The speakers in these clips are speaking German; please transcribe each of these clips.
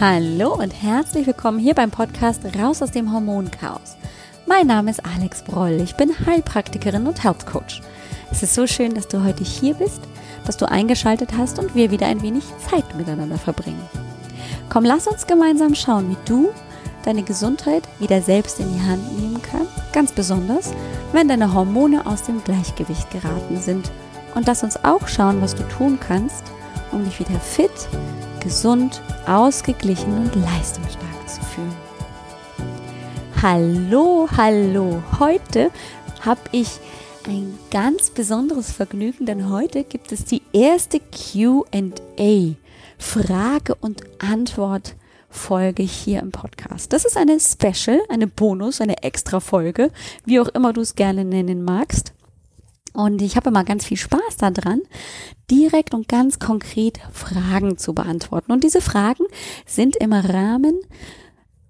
Hallo und herzlich willkommen hier beim Podcast Raus aus dem Hormonchaos. Mein Name ist Alex Broll, ich bin Heilpraktikerin und Health Coach. Es ist so schön, dass du heute hier bist, dass du eingeschaltet hast und wir wieder ein wenig Zeit miteinander verbringen. Komm, lass uns gemeinsam schauen, wie du deine Gesundheit wieder selbst in die Hand nehmen kannst, ganz besonders, wenn deine Hormone aus dem Gleichgewicht geraten sind. Und lass uns auch schauen, was du tun kannst, um dich wieder fit, gesund, ausgeglichen und leistungsstark zu fühlen. Hallo, hallo. Heute habe ich ein ganz besonderes Vergnügen, denn heute gibt es die erste QA, Frage und Antwort Folge hier im Podcast. Das ist eine Special, eine Bonus, eine Extra-Folge, wie auch immer du es gerne nennen magst. Und ich habe immer ganz viel Spaß daran, direkt und ganz konkret Fragen zu beantworten. Und diese Fragen sind im Rahmen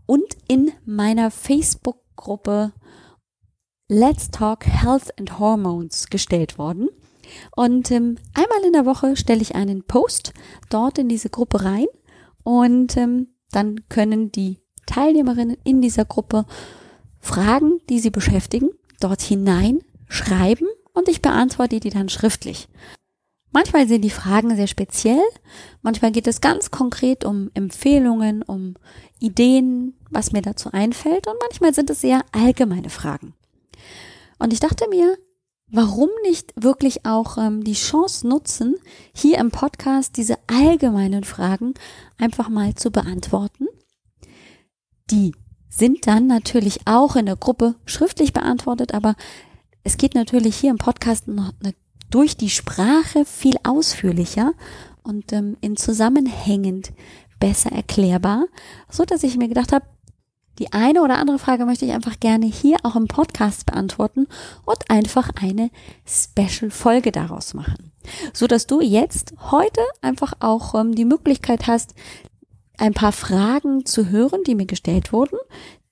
und in meiner Facebook-Gruppe Let's Talk Health and Hormones gestellt worden. Und ähm, einmal in der Woche stelle ich einen Post dort in diese Gruppe rein und ähm, dann können die Teilnehmerinnen in dieser Gruppe Fragen, die sie beschäftigen, dort hinein schreiben und ich beantworte die dann schriftlich. Manchmal sind die Fragen sehr speziell, manchmal geht es ganz konkret um Empfehlungen, um Ideen, was mir dazu einfällt und manchmal sind es sehr allgemeine Fragen. Und ich dachte mir, warum nicht wirklich auch ähm, die Chance nutzen, hier im Podcast diese allgemeinen Fragen einfach mal zu beantworten? Die sind dann natürlich auch in der Gruppe schriftlich beantwortet, aber es geht natürlich hier im Podcast noch eine, durch die Sprache viel ausführlicher und ähm, in Zusammenhängend besser erklärbar, so dass ich mir gedacht habe, die eine oder andere Frage möchte ich einfach gerne hier auch im Podcast beantworten und einfach eine Special-Folge daraus machen. So dass du jetzt heute einfach auch ähm, die Möglichkeit hast, ein paar Fragen zu hören, die mir gestellt wurden,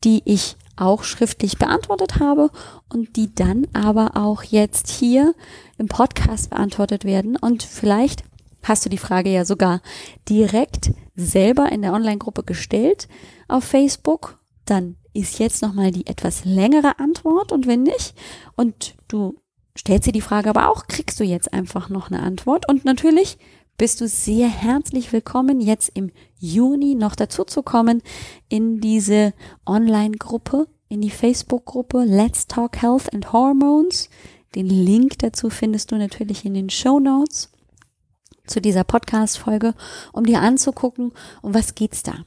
die ich auch schriftlich beantwortet habe und die dann aber auch jetzt hier im Podcast beantwortet werden. Und vielleicht hast du die Frage ja sogar direkt selber in der Online-Gruppe gestellt auf Facebook. Dann ist jetzt nochmal die etwas längere Antwort und wenn nicht und du stellst dir die Frage aber auch, kriegst du jetzt einfach noch eine Antwort und natürlich bist du sehr herzlich willkommen, jetzt im Juni noch dazu zu kommen in diese Online-Gruppe, in die Facebook-Gruppe Let's Talk Health and Hormones. Den Link dazu findest du natürlich in den Show Notes zu dieser Podcast-Folge, um dir anzugucken, um was geht's da.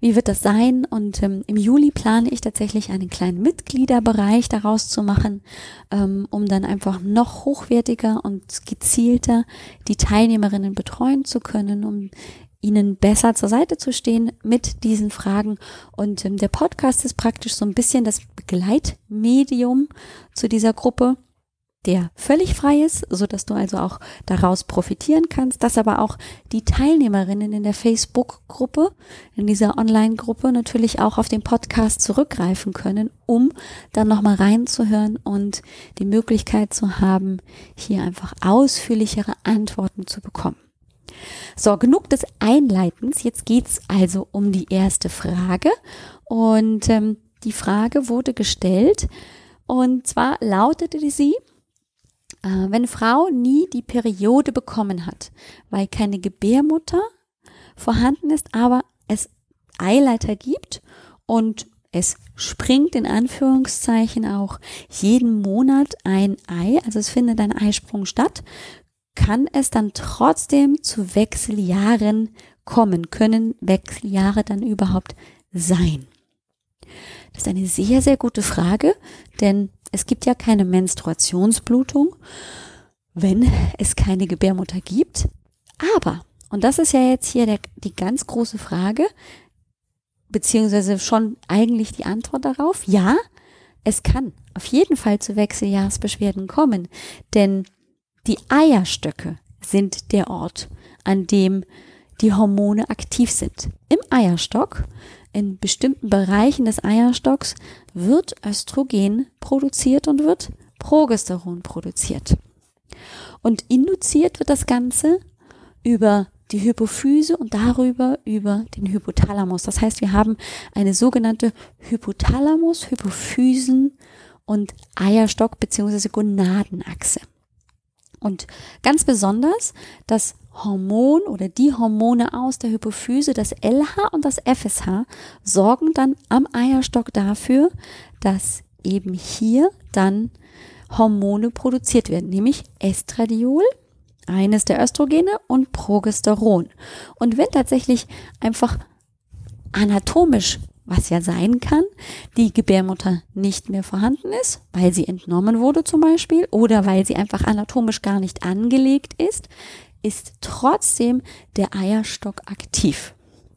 Wie wird das sein? Und ähm, im Juli plane ich tatsächlich einen kleinen Mitgliederbereich daraus zu machen, ähm, um dann einfach noch hochwertiger und gezielter die Teilnehmerinnen betreuen zu können, um ihnen besser zur Seite zu stehen mit diesen Fragen. Und ähm, der Podcast ist praktisch so ein bisschen das Begleitmedium zu dieser Gruppe der völlig frei ist, so dass du also auch daraus profitieren kannst, dass aber auch die Teilnehmerinnen in der Facebook-Gruppe, in dieser Online-Gruppe natürlich auch auf den Podcast zurückgreifen können, um dann nochmal reinzuhören und die Möglichkeit zu haben, hier einfach ausführlichere Antworten zu bekommen. So, genug des Einleitens. Jetzt geht's also um die erste Frage. Und ähm, die Frage wurde gestellt. Und zwar lautete sie, wenn Frau nie die Periode bekommen hat, weil keine Gebärmutter vorhanden ist, aber es Eileiter gibt und es springt in Anführungszeichen auch jeden Monat ein Ei, also es findet ein Eisprung statt, kann es dann trotzdem zu Wechseljahren kommen? Können Wechseljahre dann überhaupt sein? Ist eine sehr, sehr gute Frage, denn es gibt ja keine Menstruationsblutung, wenn es keine Gebärmutter gibt. Aber, und das ist ja jetzt hier der, die ganz große Frage, beziehungsweise schon eigentlich die Antwort darauf, ja, es kann auf jeden Fall zu Wechseljahrsbeschwerden kommen, denn die Eierstöcke sind der Ort, an dem die Hormone aktiv sind. Im Eierstock in bestimmten Bereichen des Eierstocks wird Östrogen produziert und wird Progesteron produziert. Und induziert wird das Ganze über die Hypophyse und darüber über den Hypothalamus. Das heißt, wir haben eine sogenannte Hypothalamus, Hypophysen und Eierstock bzw. Gonadenachse. Und ganz besonders das Hormon oder die Hormone aus der Hypophyse, das LH und das FSH, sorgen dann am Eierstock dafür, dass eben hier dann Hormone produziert werden, nämlich Estradiol, eines der Östrogene und Progesteron. Und wenn tatsächlich einfach anatomisch, was ja sein kann, die Gebärmutter nicht mehr vorhanden ist, weil sie entnommen wurde zum Beispiel oder weil sie einfach anatomisch gar nicht angelegt ist, ist trotzdem der Eierstock aktiv.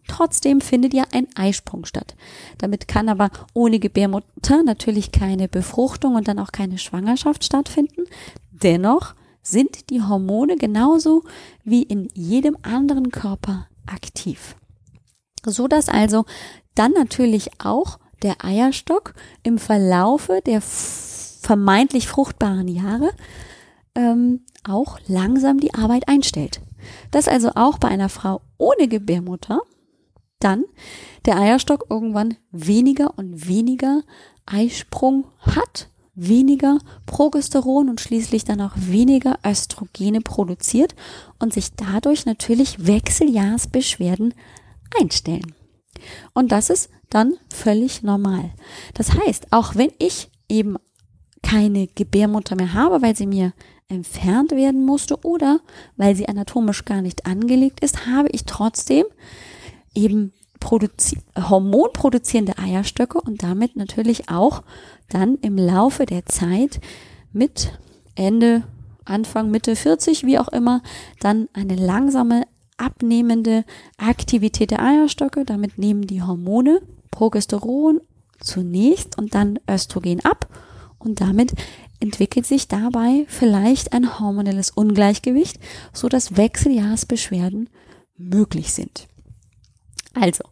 Trotzdem findet ja ein Eisprung statt. Damit kann aber ohne Gebärmutter natürlich keine Befruchtung und dann auch keine Schwangerschaft stattfinden. Dennoch sind die Hormone genauso wie in jedem anderen Körper aktiv. So dass also dann natürlich auch der Eierstock im Verlaufe der vermeintlich fruchtbaren Jahre ähm, auch langsam die Arbeit einstellt. Dass also auch bei einer Frau ohne Gebärmutter dann der Eierstock irgendwann weniger und weniger Eisprung hat, weniger Progesteron und schließlich dann auch weniger Östrogene produziert und sich dadurch natürlich Wechseljahrsbeschwerden einstellen. Und das ist dann völlig normal. Das heißt, auch wenn ich eben keine Gebärmutter mehr habe, weil sie mir entfernt werden musste oder weil sie anatomisch gar nicht angelegt ist, habe ich trotzdem eben produzi hormonproduzierende Eierstöcke und damit natürlich auch dann im Laufe der Zeit mit Ende, Anfang, Mitte 40, wie auch immer, dann eine langsame abnehmende Aktivität der Eierstöcke. Damit nehmen die Hormone Progesteron zunächst und dann Östrogen ab und damit entwickelt sich dabei vielleicht ein hormonelles Ungleichgewicht, so dass Wechseljahrsbeschwerden möglich sind. Also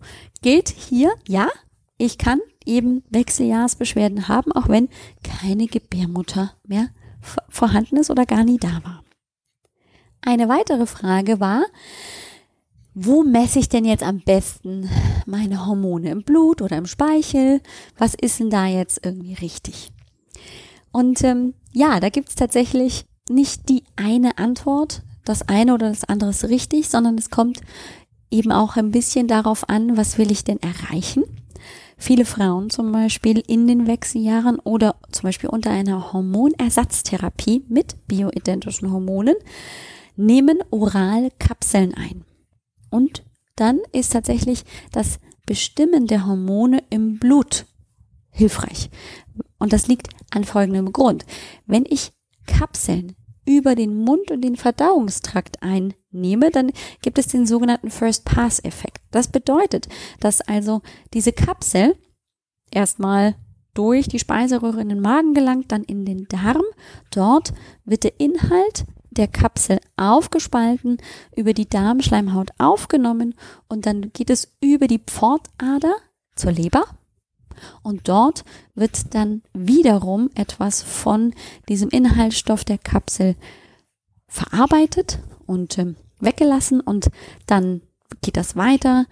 gilt hier, ja, ich kann eben Wechseljahrsbeschwerden haben, auch wenn keine Gebärmutter mehr vorhanden ist oder gar nie da war. Eine weitere Frage war, wo messe ich denn jetzt am besten meine Hormone im Blut oder im Speichel? Was ist denn da jetzt irgendwie richtig? Und ähm, ja, da gibt's tatsächlich nicht die eine Antwort, das eine oder das andere ist richtig, sondern es kommt eben auch ein bisschen darauf an, was will ich denn erreichen. Viele Frauen zum Beispiel in den Wechseljahren oder zum Beispiel unter einer Hormonersatztherapie mit bioidentischen Hormonen nehmen oral Kapseln ein. Und dann ist tatsächlich das Bestimmen der Hormone im Blut hilfreich. Und das liegt an folgendem Grund. Wenn ich Kapseln über den Mund und den Verdauungstrakt einnehme, dann gibt es den sogenannten First Pass Effekt. Das bedeutet, dass also diese Kapsel erstmal durch die Speiseröhre in den Magen gelangt, dann in den Darm. Dort wird der Inhalt der Kapsel aufgespalten, über die Darmschleimhaut aufgenommen und dann geht es über die Pfortader zur Leber und dort wird dann wiederum etwas von diesem Inhaltsstoff der Kapsel verarbeitet und äh, weggelassen und dann geht das weiter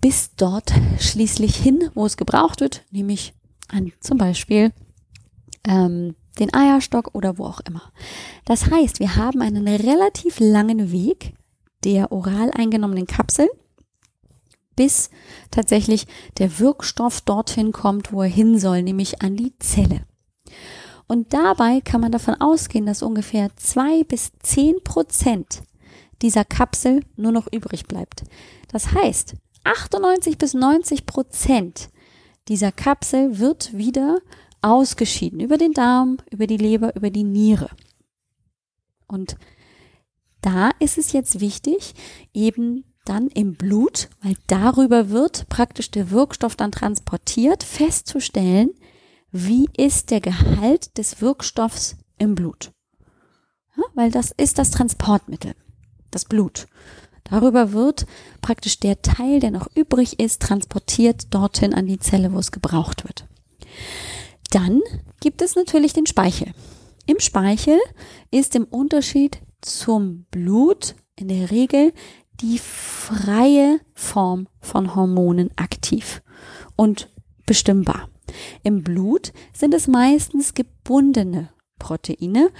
bis dort schließlich hin, wo es gebraucht wird, nämlich an zum Beispiel ähm, den Eierstock oder wo auch immer. Das heißt, wir haben einen relativ langen Weg der oral eingenommenen Kapseln bis tatsächlich der Wirkstoff dorthin kommt, wo er hin soll, nämlich an die Zelle. Und dabei kann man davon ausgehen, dass ungefähr zwei bis zehn Prozent dieser Kapsel nur noch übrig bleibt. Das heißt, 98 bis 90 Prozent dieser Kapsel wird wieder ausgeschieden über den Darm, über die Leber, über die Niere. Und da ist es jetzt wichtig, eben dann im Blut, weil darüber wird praktisch der Wirkstoff dann transportiert, festzustellen, wie ist der Gehalt des Wirkstoffs im Blut. Ja, weil das ist das Transportmittel, das Blut. Darüber wird praktisch der Teil, der noch übrig ist, transportiert dorthin an die Zelle, wo es gebraucht wird. Dann gibt es natürlich den Speichel. Im Speichel ist im Unterschied zum Blut in der Regel die freie Form von Hormonen aktiv und bestimmbar. Im Blut sind es meistens gebundene Proteine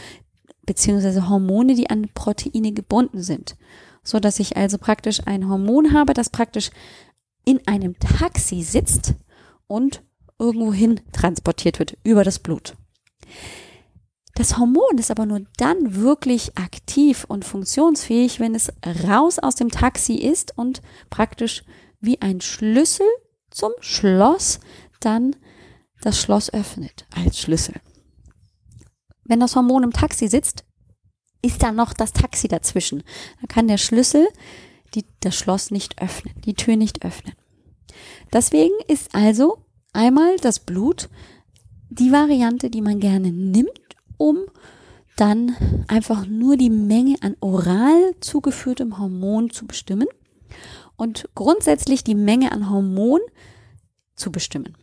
beziehungsweise Hormone, die an Proteine gebunden sind, so dass ich also praktisch ein Hormon habe, das praktisch in einem Taxi sitzt und irgendwohin transportiert wird über das Blut. Das Hormon ist aber nur dann wirklich aktiv und funktionsfähig, wenn es raus aus dem Taxi ist und praktisch wie ein Schlüssel zum Schloss dann das Schloss öffnet als Schlüssel. Wenn das Hormon im Taxi sitzt, ist da noch das Taxi dazwischen. Da kann der Schlüssel die, das Schloss nicht öffnen, die Tür nicht öffnen. Deswegen ist also einmal das Blut die Variante, die man gerne nimmt, um dann einfach nur die Menge an oral zugeführtem Hormon zu bestimmen und grundsätzlich die Menge an Hormon zu bestimmen.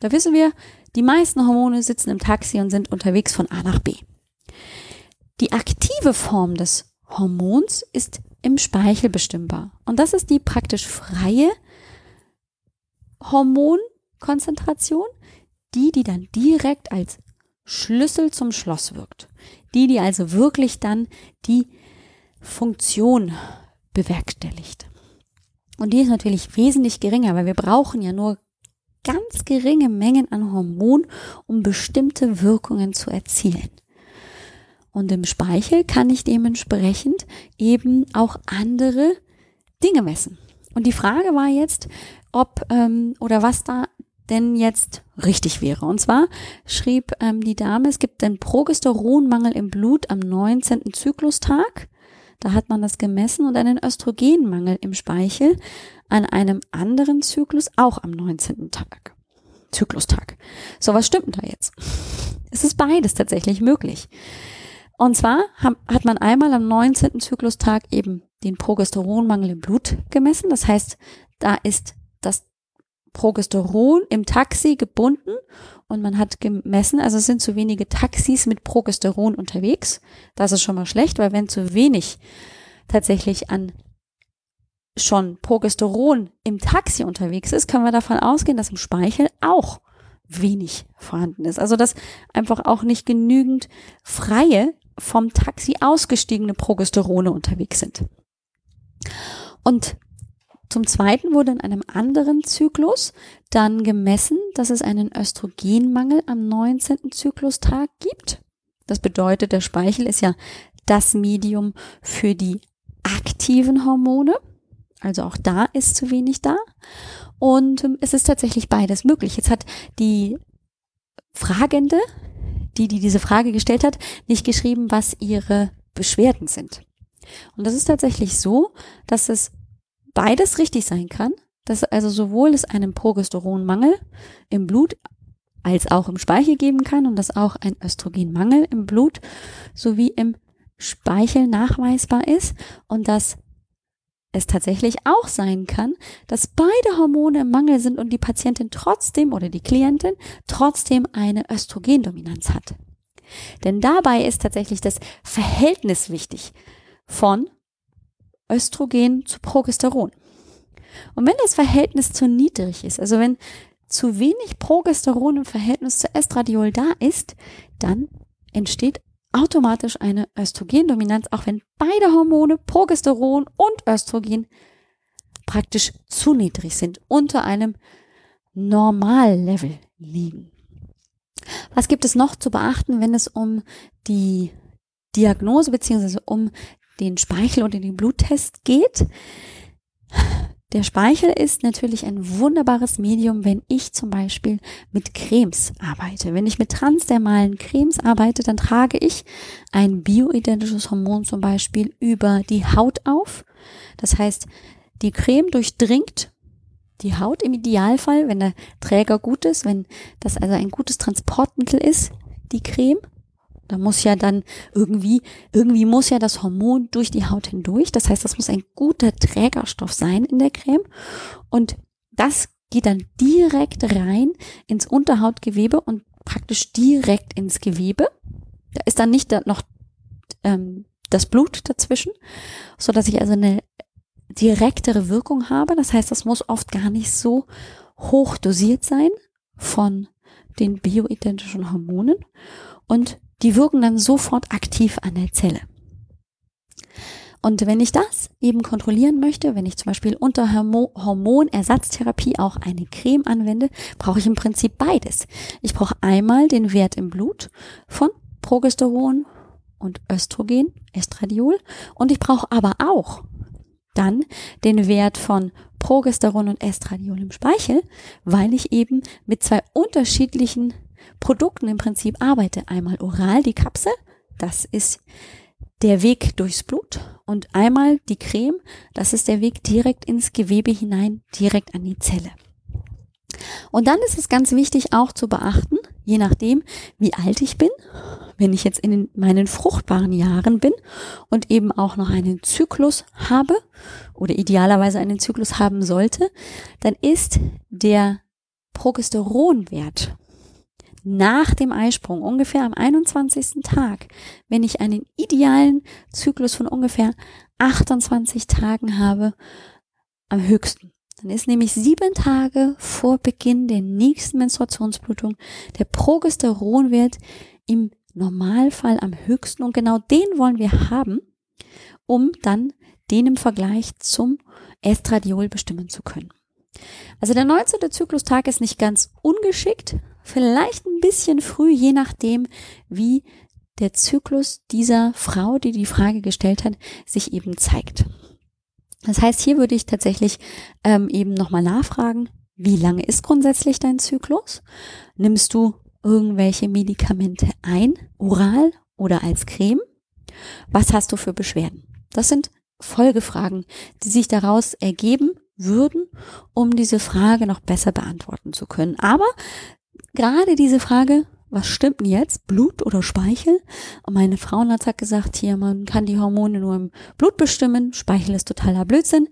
Da wissen wir, die meisten Hormone sitzen im Taxi und sind unterwegs von A nach B. Die aktive Form des Hormons ist im Speichel bestimmbar. Und das ist die praktisch freie Hormonkonzentration, die, die dann direkt als Schlüssel zum Schloss wirkt. Die, die also wirklich dann die Funktion bewerkstelligt. Und die ist natürlich wesentlich geringer, weil wir brauchen ja nur ganz geringe Mengen an Hormon, um bestimmte Wirkungen zu erzielen. Und im Speichel kann ich dementsprechend eben auch andere Dinge messen. Und die Frage war jetzt, ob ähm, oder was da denn jetzt richtig wäre. Und zwar schrieb ähm, die Dame, es gibt einen Progesteronmangel im Blut am 19. Zyklustag. Da hat man das gemessen und einen Östrogenmangel im Speichel an einem anderen Zyklus auch am 19. Tag. Zyklustag. So, was stimmt da jetzt? Es ist beides tatsächlich möglich. Und zwar hat man einmal am 19. Zyklustag eben den Progesteronmangel im Blut gemessen. Das heißt, da ist das Progesteron im Taxi gebunden und man hat gemessen, also es sind zu wenige Taxis mit Progesteron unterwegs. Das ist schon mal schlecht, weil wenn zu wenig tatsächlich an schon Progesteron im Taxi unterwegs ist, können wir davon ausgehen, dass im Speichel auch wenig vorhanden ist. Also dass einfach auch nicht genügend freie vom Taxi ausgestiegene Progesterone unterwegs sind. Und zum Zweiten wurde in einem anderen Zyklus dann gemessen, dass es einen Östrogenmangel am 19. Zyklustag gibt. Das bedeutet, der Speichel ist ja das Medium für die aktiven Hormone. Also auch da ist zu wenig da. Und ähm, es ist tatsächlich beides möglich. Jetzt hat die Fragende, die, die diese Frage gestellt hat, nicht geschrieben, was ihre Beschwerden sind. Und das ist tatsächlich so, dass es beides richtig sein kann, dass also sowohl es einen Progesteronmangel im Blut als auch im Speichel geben kann und dass auch ein Östrogenmangel im Blut sowie im Speichel nachweisbar ist und dass es tatsächlich auch sein kann, dass beide Hormone im Mangel sind und die Patientin trotzdem oder die Klientin trotzdem eine Östrogendominanz hat. Denn dabei ist tatsächlich das Verhältnis wichtig von Östrogen zu Progesteron. Und wenn das Verhältnis zu niedrig ist, also wenn zu wenig Progesteron im Verhältnis zu Estradiol da ist, dann entsteht automatisch eine Östrogendominanz, auch wenn beide Hormone, Progesteron und Östrogen, praktisch zu niedrig sind, unter einem Normallevel liegen. Was gibt es noch zu beachten, wenn es um die Diagnose beziehungsweise um den Speichel oder den Bluttest geht. Der Speichel ist natürlich ein wunderbares Medium, wenn ich zum Beispiel mit Cremes arbeite. Wenn ich mit transdermalen Cremes arbeite, dann trage ich ein bioidentisches Hormon zum Beispiel über die Haut auf. Das heißt, die Creme durchdringt die Haut im Idealfall, wenn der Träger gut ist, wenn das also ein gutes Transportmittel ist, die Creme. Da muss ja dann irgendwie, irgendwie muss ja das Hormon durch die Haut hindurch. Das heißt, das muss ein guter Trägerstoff sein in der Creme. Und das geht dann direkt rein ins Unterhautgewebe und praktisch direkt ins Gewebe. Da ist dann nicht noch ähm, das Blut dazwischen, so dass ich also eine direktere Wirkung habe. Das heißt, das muss oft gar nicht so hoch dosiert sein von den bioidentischen Hormonen und die wirken dann sofort aktiv an der Zelle. Und wenn ich das eben kontrollieren möchte, wenn ich zum Beispiel unter Hormonersatztherapie auch eine Creme anwende, brauche ich im Prinzip beides. Ich brauche einmal den Wert im Blut von Progesteron und Östrogen, Estradiol, und ich brauche aber auch dann den Wert von Progesteron und Estradiol im Speichel, weil ich eben mit zwei unterschiedlichen Produkten im Prinzip arbeite. Einmal oral die Kapsel, das ist der Weg durchs Blut und einmal die Creme, das ist der Weg direkt ins Gewebe hinein, direkt an die Zelle. Und dann ist es ganz wichtig auch zu beachten, je nachdem, wie alt ich bin, wenn ich jetzt in meinen fruchtbaren Jahren bin und eben auch noch einen Zyklus habe oder idealerweise einen Zyklus haben sollte, dann ist der Progesteronwert nach dem Eisprung, ungefähr am 21. Tag, wenn ich einen idealen Zyklus von ungefähr 28 Tagen habe, am höchsten. Dann ist nämlich sieben Tage vor Beginn der nächsten Menstruationsblutung der Progesteronwert im Normalfall am höchsten und genau den wollen wir haben, um dann den im Vergleich zum Estradiol bestimmen zu können. Also der 19. Zyklustag ist nicht ganz ungeschickt, vielleicht ein bisschen früh, je nachdem, wie der Zyklus dieser Frau, die die Frage gestellt hat, sich eben zeigt. Das heißt, hier würde ich tatsächlich ähm, eben nochmal nachfragen, wie lange ist grundsätzlich dein Zyklus? Nimmst du irgendwelche Medikamente ein, oral oder als Creme? Was hast du für Beschwerden? Das sind Folgefragen, die sich daraus ergeben würden, um diese Frage noch besser beantworten zu können. Aber gerade diese Frage, was stimmt denn jetzt? Blut oder Speichel? Und meine Frauenarzt hat gesagt, hier, man kann die Hormone nur im Blut bestimmen. Speichel ist totaler Blödsinn.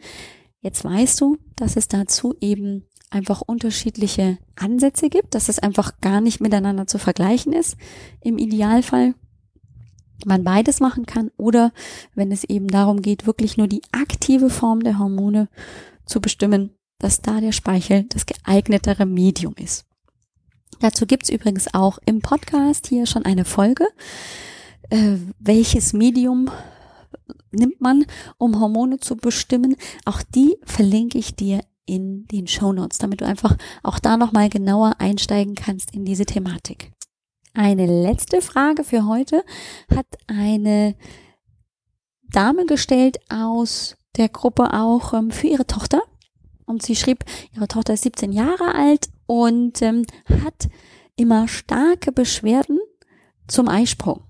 Jetzt weißt du, dass es dazu eben einfach unterschiedliche Ansätze gibt, dass es einfach gar nicht miteinander zu vergleichen ist. Im Idealfall man beides machen kann oder wenn es eben darum geht, wirklich nur die aktive Form der Hormone zu bestimmen, dass da der Speichel das geeignetere Medium ist. Dazu gibt's übrigens auch im Podcast hier schon eine Folge. Äh, welches Medium nimmt man, um Hormone zu bestimmen? Auch die verlinke ich dir in den Show Notes, damit du einfach auch da nochmal genauer einsteigen kannst in diese Thematik. Eine letzte Frage für heute hat eine Dame gestellt aus der Gruppe auch ähm, für ihre Tochter. Und sie schrieb, ihre Tochter ist 17 Jahre alt und ähm, hat immer starke Beschwerden zum Eisprung.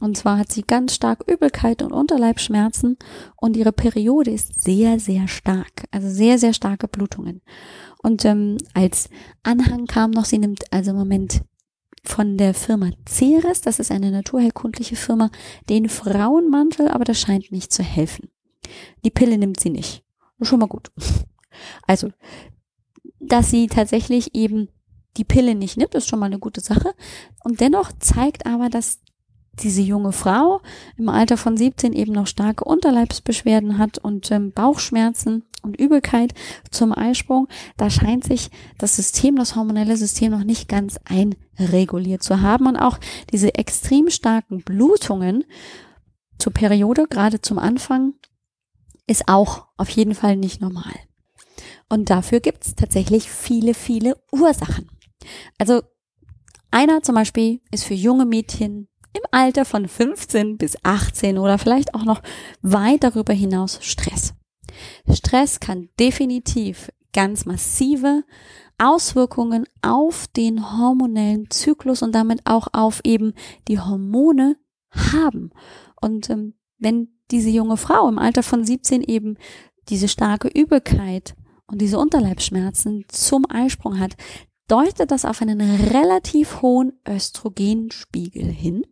Und zwar hat sie ganz stark Übelkeit und Unterleibschmerzen und ihre Periode ist sehr, sehr stark. Also sehr, sehr starke Blutungen. Und ähm, als Anhang kam noch, sie nimmt also im Moment von der Firma Ceres, das ist eine naturheilkundliche Firma, den Frauenmantel, aber das scheint nicht zu helfen. Die Pille nimmt sie nicht. Schon mal gut. Also, dass sie tatsächlich eben die Pille nicht nimmt, ist schon mal eine gute Sache. Und dennoch zeigt aber, dass diese junge Frau im Alter von 17 eben noch starke Unterleibsbeschwerden hat und ähm, Bauchschmerzen und Übelkeit zum Eisprung. Da scheint sich das System, das hormonelle System noch nicht ganz einreguliert zu haben und auch diese extrem starken Blutungen zur Periode, gerade zum Anfang, ist auch auf jeden Fall nicht normal. Und dafür gibt es tatsächlich viele, viele Ursachen. Also einer zum Beispiel ist für junge Mädchen im Alter von 15 bis 18 oder vielleicht auch noch weit darüber hinaus Stress. Stress kann definitiv ganz massive Auswirkungen auf den hormonellen Zyklus und damit auch auf eben die Hormone haben. Und ähm, wenn diese junge Frau im Alter von 17 eben diese starke Übelkeit und diese Unterleibsschmerzen zum Eisprung hat, deutet das auf einen relativ hohen Östrogenspiegel hin.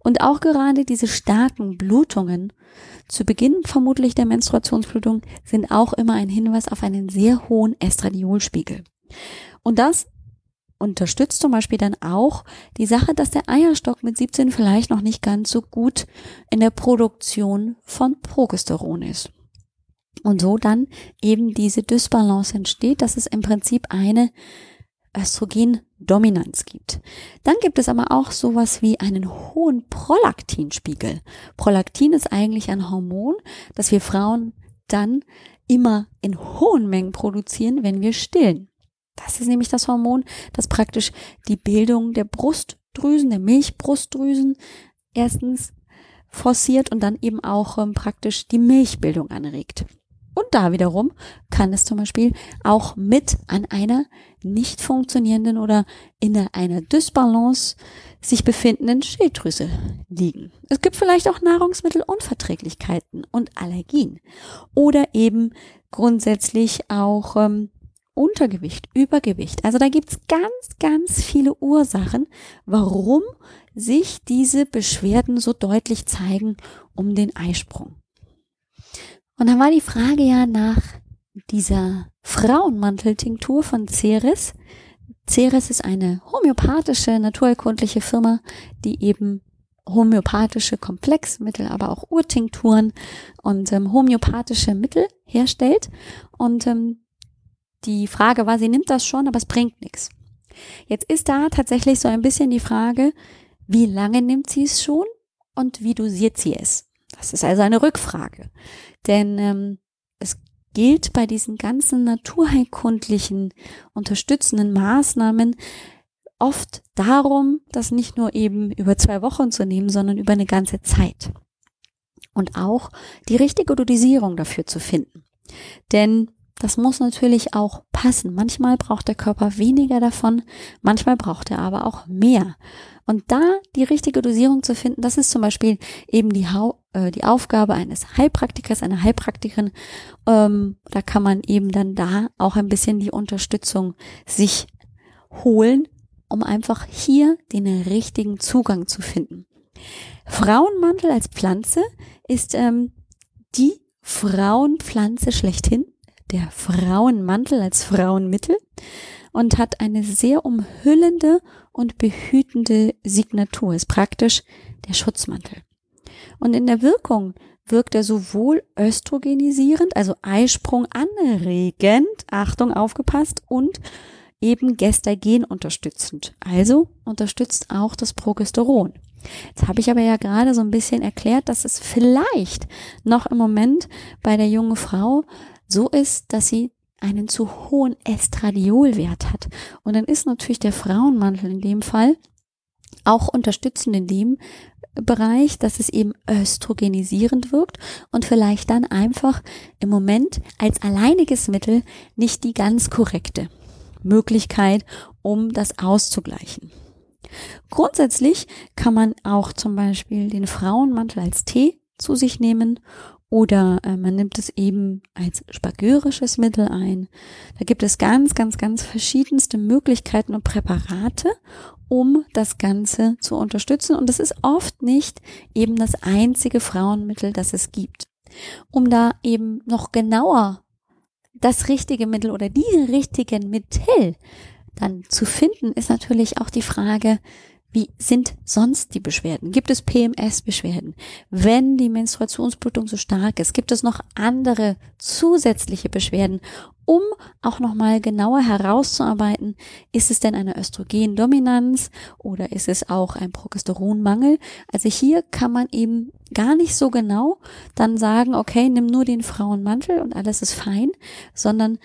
Und auch gerade diese starken Blutungen zu Beginn vermutlich der Menstruationsblutung sind auch immer ein Hinweis auf einen sehr hohen Estradiolspiegel. Und das unterstützt zum Beispiel dann auch die Sache, dass der Eierstock mit 17 vielleicht noch nicht ganz so gut in der Produktion von Progesteron ist. Und so dann eben diese Dysbalance entsteht, dass es im Prinzip eine Östrogendominanz gibt. Dann gibt es aber auch sowas wie einen hohen Prolaktinspiegel. Prolaktin ist eigentlich ein Hormon, das wir Frauen dann immer in hohen Mengen produzieren, wenn wir stillen. Das ist nämlich das Hormon, das praktisch die Bildung der Brustdrüsen, der Milchbrustdrüsen erstens forciert und dann eben auch ähm, praktisch die Milchbildung anregt. Und da wiederum kann es zum Beispiel auch mit an einer nicht funktionierenden oder in einer Dysbalance sich befindenden Schilddrüse liegen. Es gibt vielleicht auch Nahrungsmittelunverträglichkeiten und Allergien oder eben grundsätzlich auch ähm, Untergewicht, Übergewicht. Also da gibt's ganz, ganz viele Ursachen, warum sich diese Beschwerden so deutlich zeigen um den Eisprung. Und dann war die Frage ja nach dieser Frauenmanteltinktur von Ceres. Ceres ist eine homöopathische, naturerkundliche Firma, die eben homöopathische Komplexmittel, aber auch Urtinkturen und ähm, homöopathische Mittel herstellt. Und ähm, die Frage war, sie nimmt das schon, aber es bringt nichts. Jetzt ist da tatsächlich so ein bisschen die Frage, wie lange nimmt sie es schon und wie dosiert sie es? Das ist also eine Rückfrage. Denn ähm, es gilt bei diesen ganzen naturheilkundlichen unterstützenden Maßnahmen oft darum, das nicht nur eben über zwei Wochen zu nehmen, sondern über eine ganze Zeit. Und auch die richtige Dosierung dafür zu finden. Denn das muss natürlich auch passen. Manchmal braucht der Körper weniger davon, manchmal braucht er aber auch mehr. Und da die richtige Dosierung zu finden, das ist zum Beispiel eben die, ha äh, die Aufgabe eines Heilpraktikers, einer Heilpraktikerin. Ähm, da kann man eben dann da auch ein bisschen die Unterstützung sich holen, um einfach hier den richtigen Zugang zu finden. Frauenmantel als Pflanze ist ähm, die Frauenpflanze schlechthin der Frauenmantel als Frauenmittel und hat eine sehr umhüllende und behütende Signatur, ist praktisch der Schutzmantel. Und in der Wirkung wirkt er sowohl östrogenisierend, also Eisprung anregend, Achtung aufgepasst, und eben Gestagen unterstützend. Also unterstützt auch das Progesteron. Jetzt habe ich aber ja gerade so ein bisschen erklärt, dass es vielleicht noch im Moment bei der jungen Frau so ist, dass sie einen zu hohen Estradiolwert hat. Und dann ist natürlich der Frauenmantel in dem Fall auch unterstützend in dem Bereich, dass es eben östrogenisierend wirkt und vielleicht dann einfach im Moment als alleiniges Mittel nicht die ganz korrekte Möglichkeit, um das auszugleichen. Grundsätzlich kann man auch zum Beispiel den Frauenmantel als Tee zu sich nehmen oder äh, man nimmt es eben als spagyrisches Mittel ein. Da gibt es ganz, ganz, ganz verschiedenste Möglichkeiten und Präparate, um das Ganze zu unterstützen. Und es ist oft nicht eben das einzige Frauenmittel, das es gibt. Um da eben noch genauer das richtige Mittel oder die richtigen Mittel dann zu finden, ist natürlich auch die Frage, wie sind sonst die Beschwerden? Gibt es PMS-Beschwerden? Wenn die Menstruationsblutung so stark ist, gibt es noch andere zusätzliche Beschwerden, um auch nochmal genauer herauszuarbeiten, ist es denn eine Östrogendominanz oder ist es auch ein Progesteronmangel? Also hier kann man eben gar nicht so genau dann sagen, okay, nimm nur den Frauenmantel und alles ist fein, sondern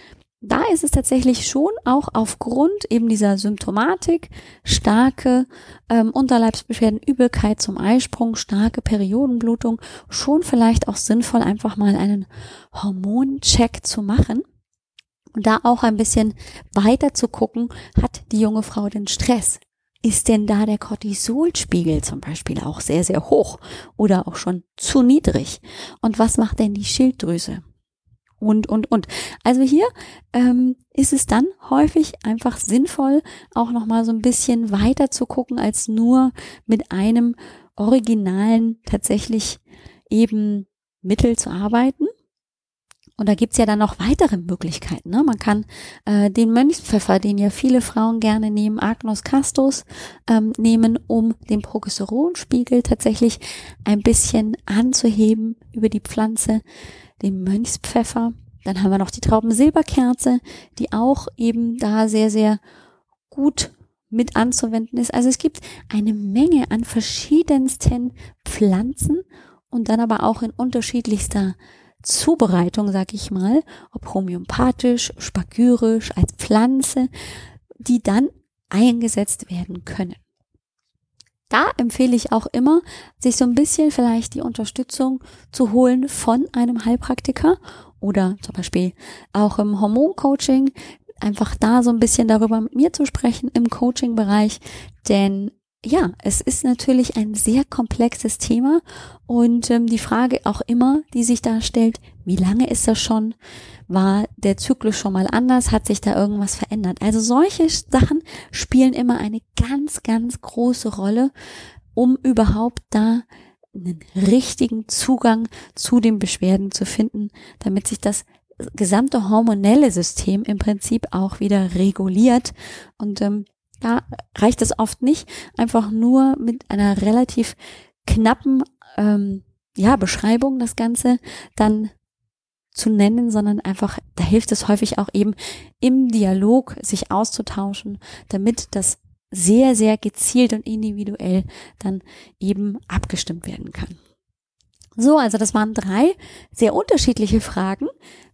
da ist es tatsächlich schon auch aufgrund eben dieser Symptomatik, starke ähm, Unterleibsbeschwerden, Übelkeit zum Eisprung, starke Periodenblutung, schon vielleicht auch sinnvoll, einfach mal einen Hormoncheck zu machen. Und da auch ein bisschen weiter zu gucken, hat die junge Frau den Stress? Ist denn da der Cortisolspiegel zum Beispiel auch sehr, sehr hoch oder auch schon zu niedrig? Und was macht denn die Schilddrüse? Und, und, und. Also hier ähm, ist es dann häufig einfach sinnvoll, auch nochmal so ein bisschen weiter zu gucken, als nur mit einem originalen tatsächlich eben Mittel zu arbeiten. Und da gibt's ja dann noch weitere Möglichkeiten. Ne? Man kann äh, den Mönchspfeffer, den ja viele Frauen gerne nehmen, Agnus castus, ähm, nehmen, um den Progesteronspiegel tatsächlich ein bisschen anzuheben über die Pflanze. Den Mönchspfeffer. Dann haben wir noch die Traubensilberkerze, die auch eben da sehr, sehr gut mit anzuwenden ist. Also es gibt eine Menge an verschiedensten Pflanzen und dann aber auch in unterschiedlichster Zubereitung, sag ich mal, ob homöopathisch, spagyrisch, als Pflanze, die dann eingesetzt werden können. Da empfehle ich auch immer, sich so ein bisschen vielleicht die Unterstützung zu holen von einem Heilpraktiker oder zum Beispiel auch im Hormoncoaching, einfach da so ein bisschen darüber mit mir zu sprechen im Coaching-Bereich, denn ja, es ist natürlich ein sehr komplexes Thema und ähm, die Frage auch immer, die sich da stellt, wie lange ist das schon? War der Zyklus schon mal anders? Hat sich da irgendwas verändert? Also solche Sachen spielen immer eine ganz, ganz große Rolle, um überhaupt da einen richtigen Zugang zu den Beschwerden zu finden, damit sich das gesamte hormonelle System im Prinzip auch wieder reguliert. Und ähm, da reicht es oft nicht, einfach nur mit einer relativ knappen ähm, ja, Beschreibung das Ganze dann zu nennen, sondern einfach, da hilft es häufig auch eben im Dialog sich auszutauschen, damit das sehr, sehr gezielt und individuell dann eben abgestimmt werden kann. So, also das waren drei sehr unterschiedliche Fragen,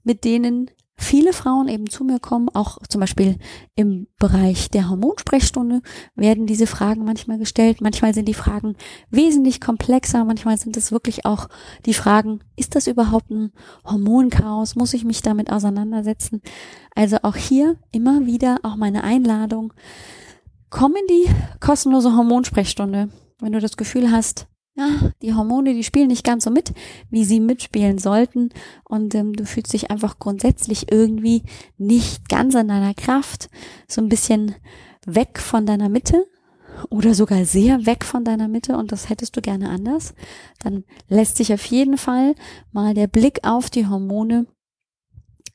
mit denen viele Frauen eben zu mir kommen, auch zum Beispiel im Bereich der Hormonsprechstunde werden diese Fragen manchmal gestellt. Manchmal sind die Fragen wesentlich komplexer, manchmal sind es wirklich auch die Fragen, ist das überhaupt ein Hormonchaos? Muss ich mich damit auseinandersetzen? Also auch hier immer wieder auch meine Einladung. Komm in die kostenlose Hormonsprechstunde. Wenn du das Gefühl hast, ja, die Hormone, die spielen nicht ganz so mit, wie sie mitspielen sollten. Und ähm, du fühlst dich einfach grundsätzlich irgendwie nicht ganz an deiner Kraft, so ein bisschen weg von deiner Mitte oder sogar sehr weg von deiner Mitte und das hättest du gerne anders, dann lässt sich auf jeden Fall mal der Blick auf die Hormone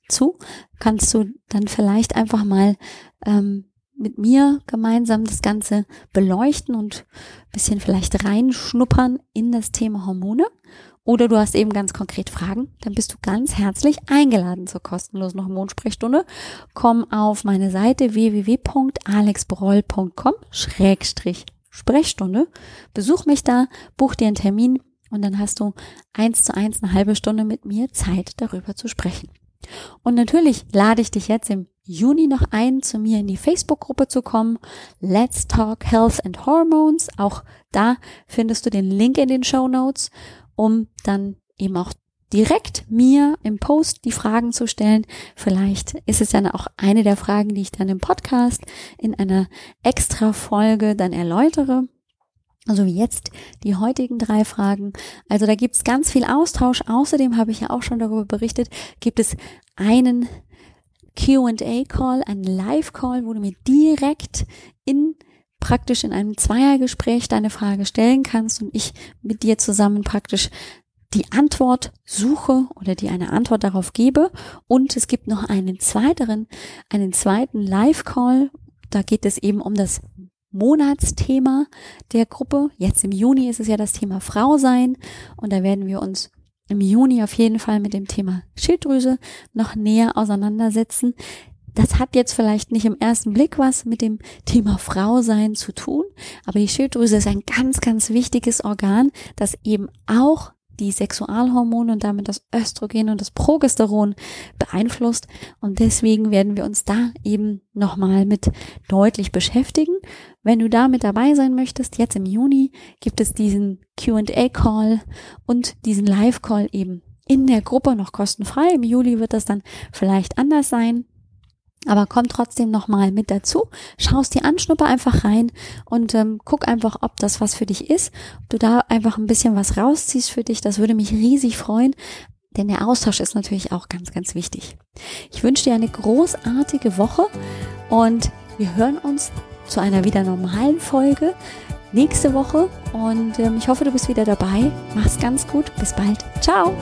zu. Kannst du dann vielleicht einfach mal ähm, mit mir gemeinsam das Ganze beleuchten und bisschen vielleicht reinschnuppern in das Thema Hormone. Oder du hast eben ganz konkret Fragen, dann bist du ganz herzlich eingeladen zur kostenlosen Hormonsprechstunde. Komm auf meine Seite www.alexbroll.com-sprechstunde. Besuch mich da, buch dir einen Termin und dann hast du eins zu eins eine halbe Stunde mit mir Zeit, darüber zu sprechen. Und natürlich lade ich dich jetzt im Juni noch ein, zu mir in die Facebook-Gruppe zu kommen. Let's Talk Health and Hormones. Auch da findest du den Link in den Show Notes, um dann eben auch direkt mir im Post die Fragen zu stellen. Vielleicht ist es dann auch eine der Fragen, die ich dann im Podcast in einer extra Folge dann erläutere. Also wie jetzt die heutigen drei Fragen. Also da gibt es ganz viel Austausch. Außerdem habe ich ja auch schon darüber berichtet, gibt es einen QA-Call, einen Live-Call, wo du mir direkt in praktisch in einem Zweiergespräch deine Frage stellen kannst und ich mit dir zusammen praktisch die Antwort suche oder dir eine Antwort darauf gebe. Und es gibt noch einen zweiteren, einen zweiten Live-Call. Da geht es eben um das Monatsthema der Gruppe. Jetzt im Juni ist es ja das Thema Frau sein und da werden wir uns im Juni auf jeden Fall mit dem Thema Schilddrüse noch näher auseinandersetzen. Das hat jetzt vielleicht nicht im ersten Blick was mit dem Thema Frau sein zu tun, aber die Schilddrüse ist ein ganz, ganz wichtiges Organ, das eben auch die Sexualhormone und damit das Östrogen und das Progesteron beeinflusst. Und deswegen werden wir uns da eben nochmal mit deutlich beschäftigen. Wenn du da mit dabei sein möchtest, jetzt im Juni gibt es diesen QA-Call und diesen Live-Call eben in der Gruppe noch kostenfrei. Im Juli wird das dann vielleicht anders sein. Aber komm trotzdem nochmal mit dazu, schaust dir an, schnupper einfach rein und ähm, guck einfach, ob das was für dich ist, ob du da einfach ein bisschen was rausziehst für dich. Das würde mich riesig freuen, denn der Austausch ist natürlich auch ganz, ganz wichtig. Ich wünsche dir eine großartige Woche und wir hören uns zu einer wieder normalen Folge nächste Woche und ähm, ich hoffe, du bist wieder dabei. Mach's ganz gut. Bis bald. Ciao.